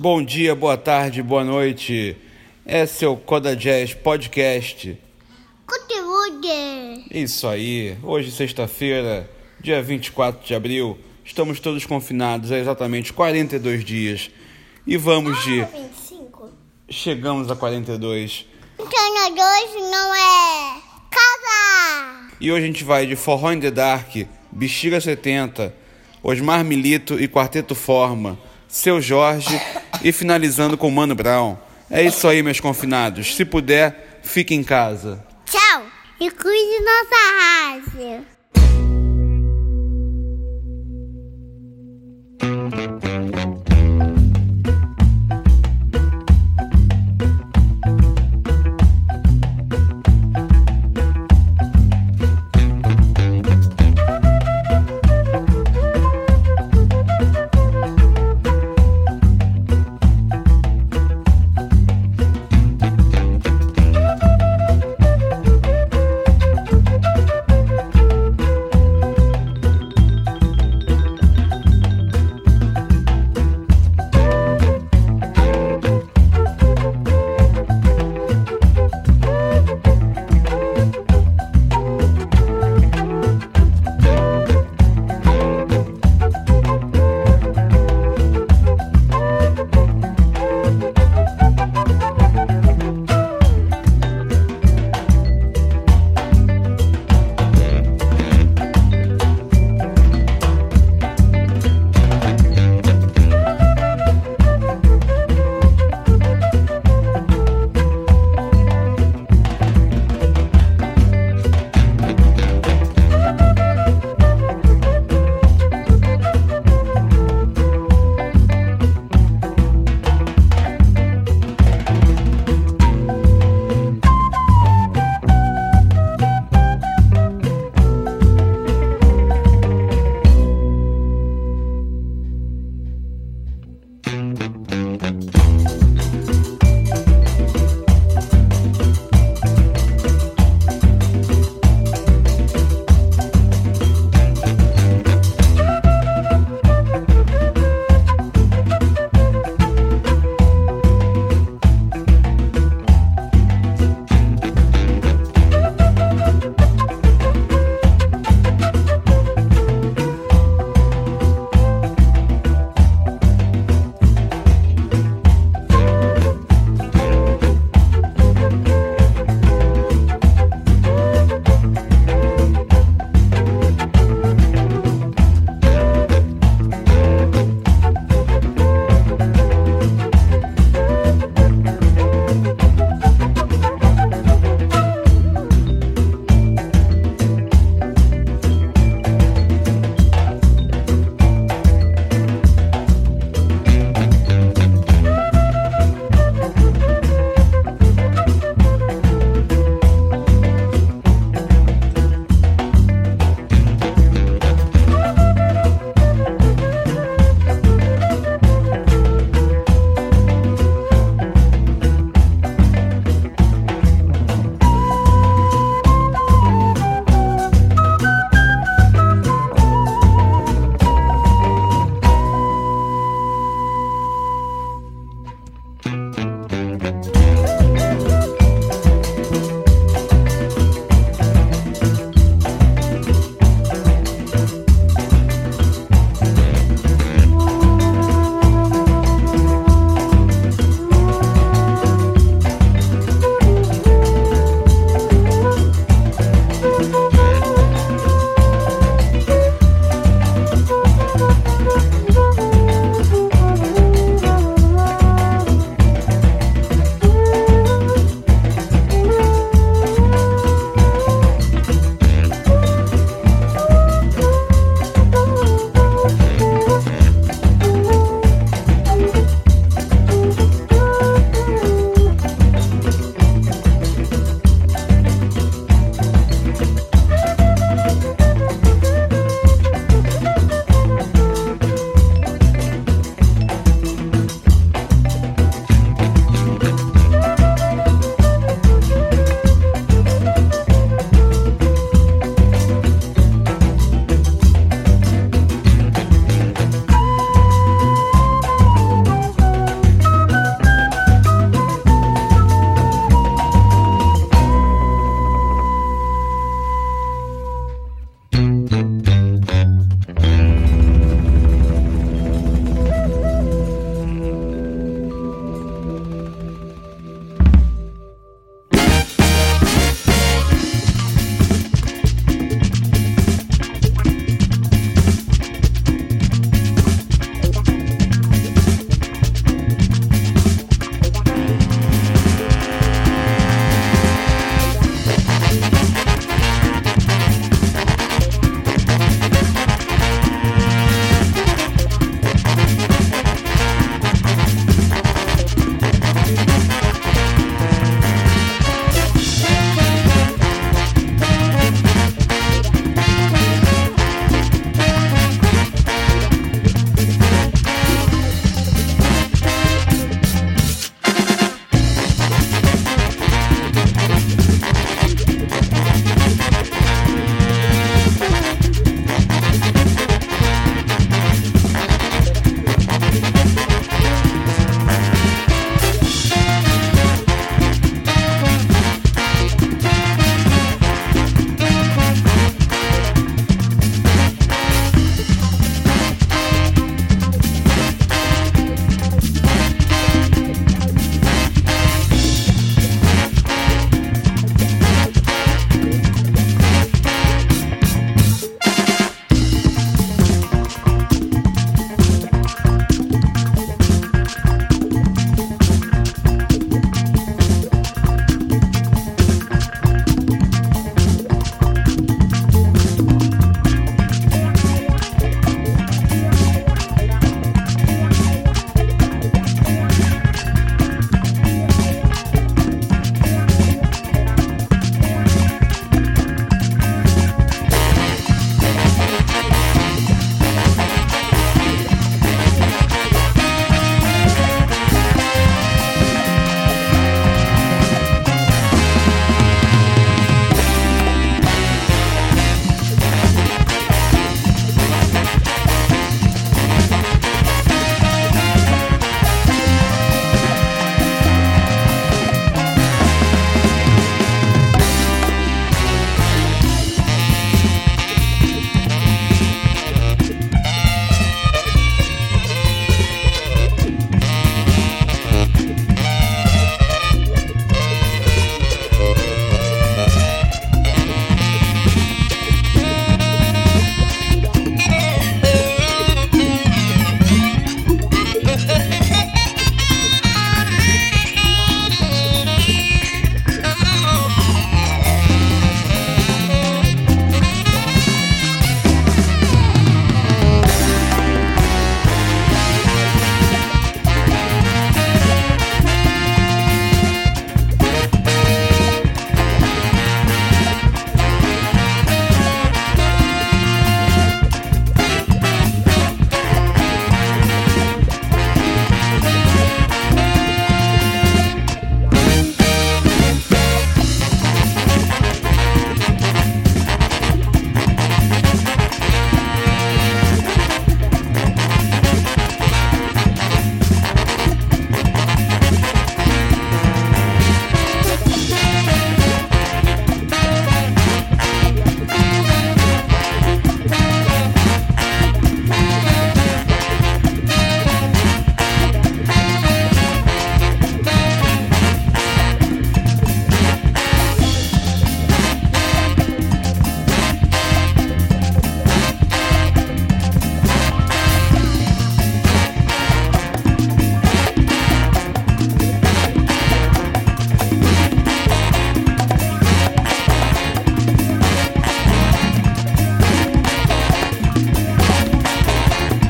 Bom dia, boa tarde, boa noite. Esse é o Coda Jazz Podcast. Conteúdo. Isso aí. Hoje, sexta-feira, dia 24 de abril, estamos todos confinados há exatamente 42 dias. E vamos de. 25. Chegamos a 42. Então, nós dois não é casa. E hoje a gente vai de Forró in the Dark, Bexiga 70, Osmar Milito e Quarteto Forma, Seu Jorge e finalizando com Mano Brown. É isso aí, meus confinados. Se puder, fique em casa. Tchau. E cuide nossa rádio.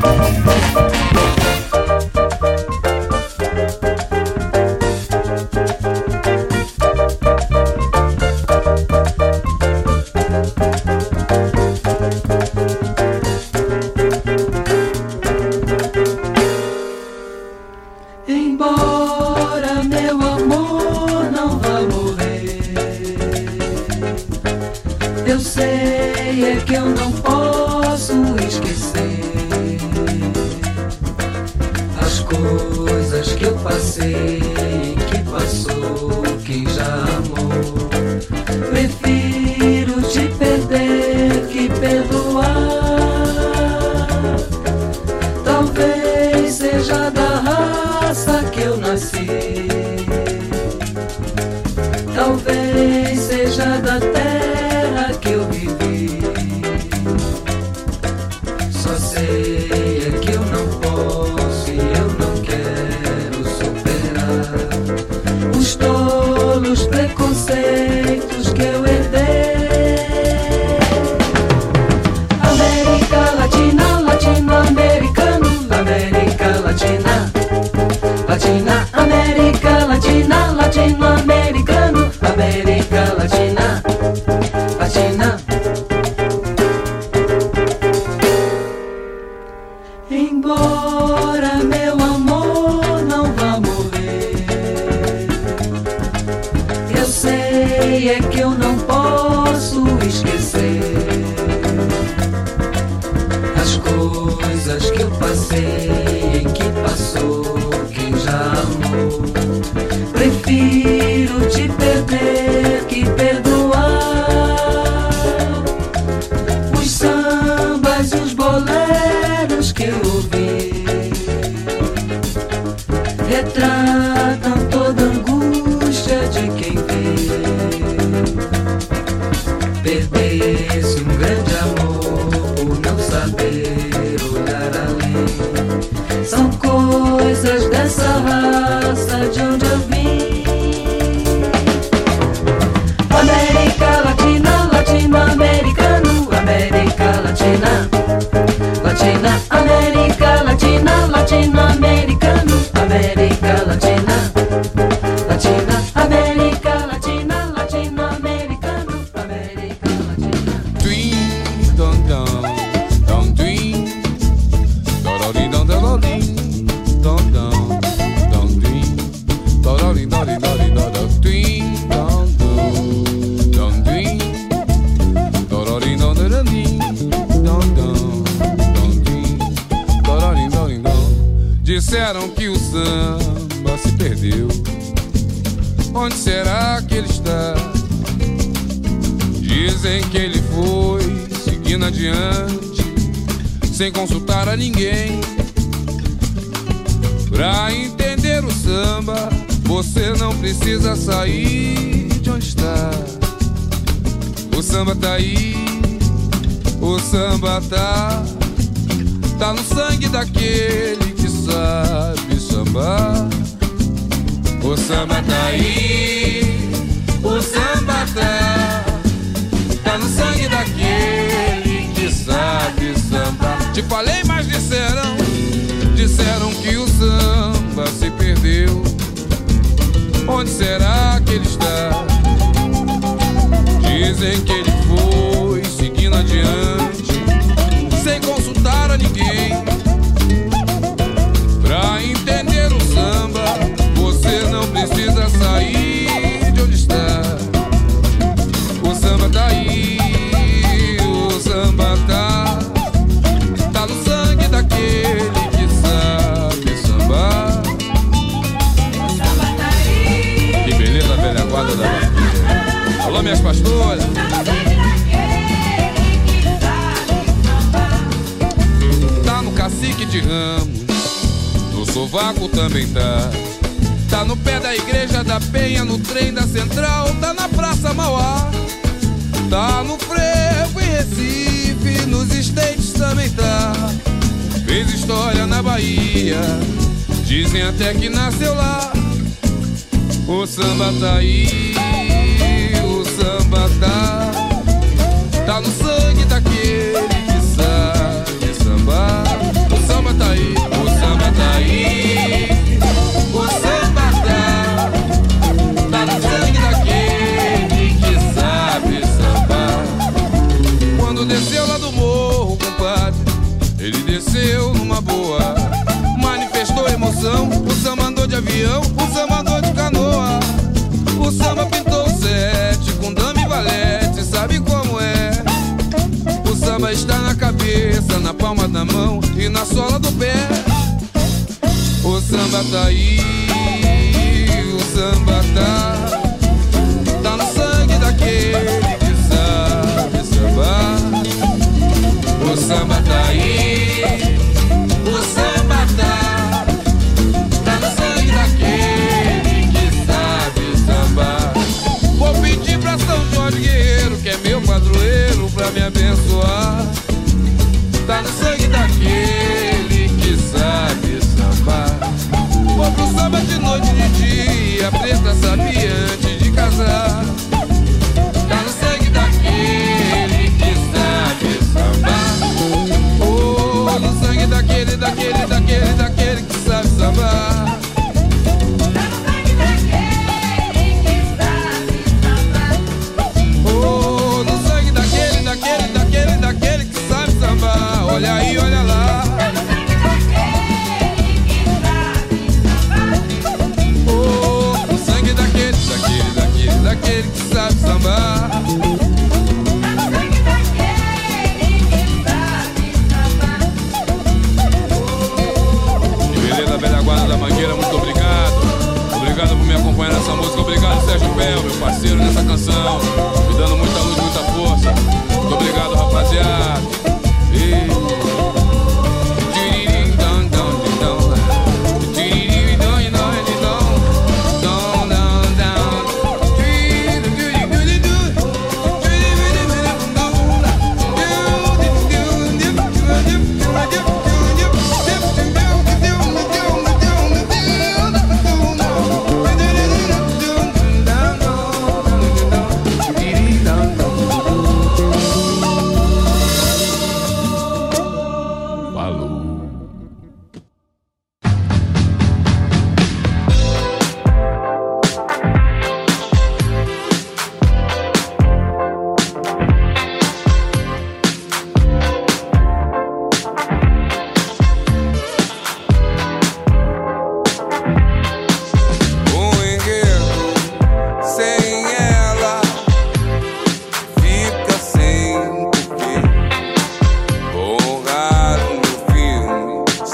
Thank Latina, América Latina, Latinoamérica. Você não precisa sair de onde está. O samba tá aí, o samba tá. Tá no sangue daquele que sabe sambar. O samba tá aí, o samba tá. Tá no sangue daquele que sabe sambar. Te falei, mas disseram, disseram que o samba se perdeu. Onde será que ele está? Dizem que ele foi seguindo adiante, sem consultar a ninguém. de ramos, no sovaco também tá. Tá no pé da igreja da Penha, no trem da Central, tá na Praça Mauá. Tá no frevo em Recife, nos estates também tá. Fez história na Bahia, dizem até que nasceu lá. O samba tá aí, o samba tá. Tá no sangue sambador é de canoa. O samba pintou o sete com dama e valete, sabe como é? O samba está na cabeça, na palma da mão e na sola do pé. O samba tá aí, o samba tá. Tá no sangue daquele que sabe sambar. O samba tá aí. São Jorge Guerreiro, que é meu padroeiro, pra me abençoar.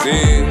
sin.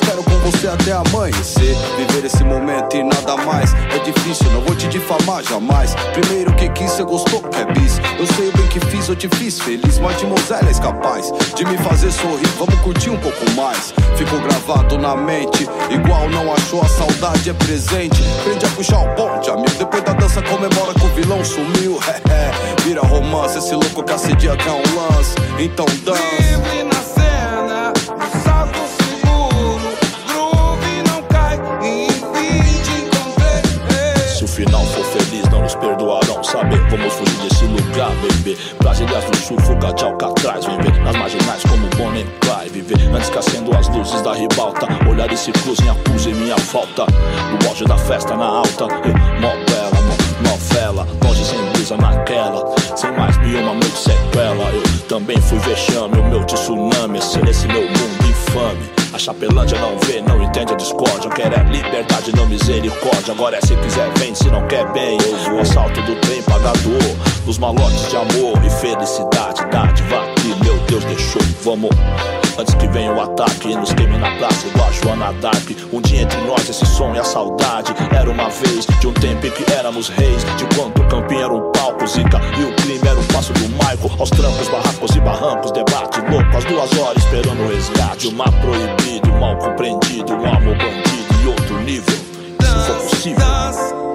espero quero com você até amanhecer. Viver esse momento e nada mais. É difícil, não vou te difamar jamais. Primeiro que quis, você gostou, que é bis. Eu sei o bem que fiz, eu te fiz feliz. Mas de Mosela és capaz de me fazer sorrir. Vamos curtir um pouco mais. Ficou gravado na mente, igual não achou, a saudade é presente. Prende a puxar o ponte, amigo. Depois da dança, comemora que o vilão sumiu. Vira romance, esse louco que acedia que é um lance. Então dança. Final for feliz, não nos perdoarão. Saber, vamos fugir desse lugar, bebê. Brasílias do Sul, fuga de Alcatraz. Vem ver nas marginais como Bonnie Clyde. Viver antes que acendo as luzes da ribalta. Olhar esse cruzem, acusem minha falta. No auge da festa na alta. Mó bela, mó novela. Longe sem brisa naquela. Sem mais nenhuma noite sequela. Eu também fui vexame, o meu tsunami. Esse, esse meu mundo infame. A Chapelândia não vê, não entende a discórdia. Quer é liberdade, não misericórdia. Agora é se quiser, vem, se não quer, bem. Eu vou. Assalto do trem pagador. Dos malotes de amor e felicidade. Dádiva meu Deus deixou. Vamos. Antes que venha o ataque nos queime na praça igual a Joana Dark Um dia entre nós esse som e a saudade. Era uma vez, de um tempo em que éramos reis. De quanto o campinho era um palco, zica E o crime era um passo do Michael. Aos trancos, barracos e barrancos Debate louco, às duas horas esperando o resgate. O mar proibido, mal compreendido Um amor bandido e outro nível. Se for possível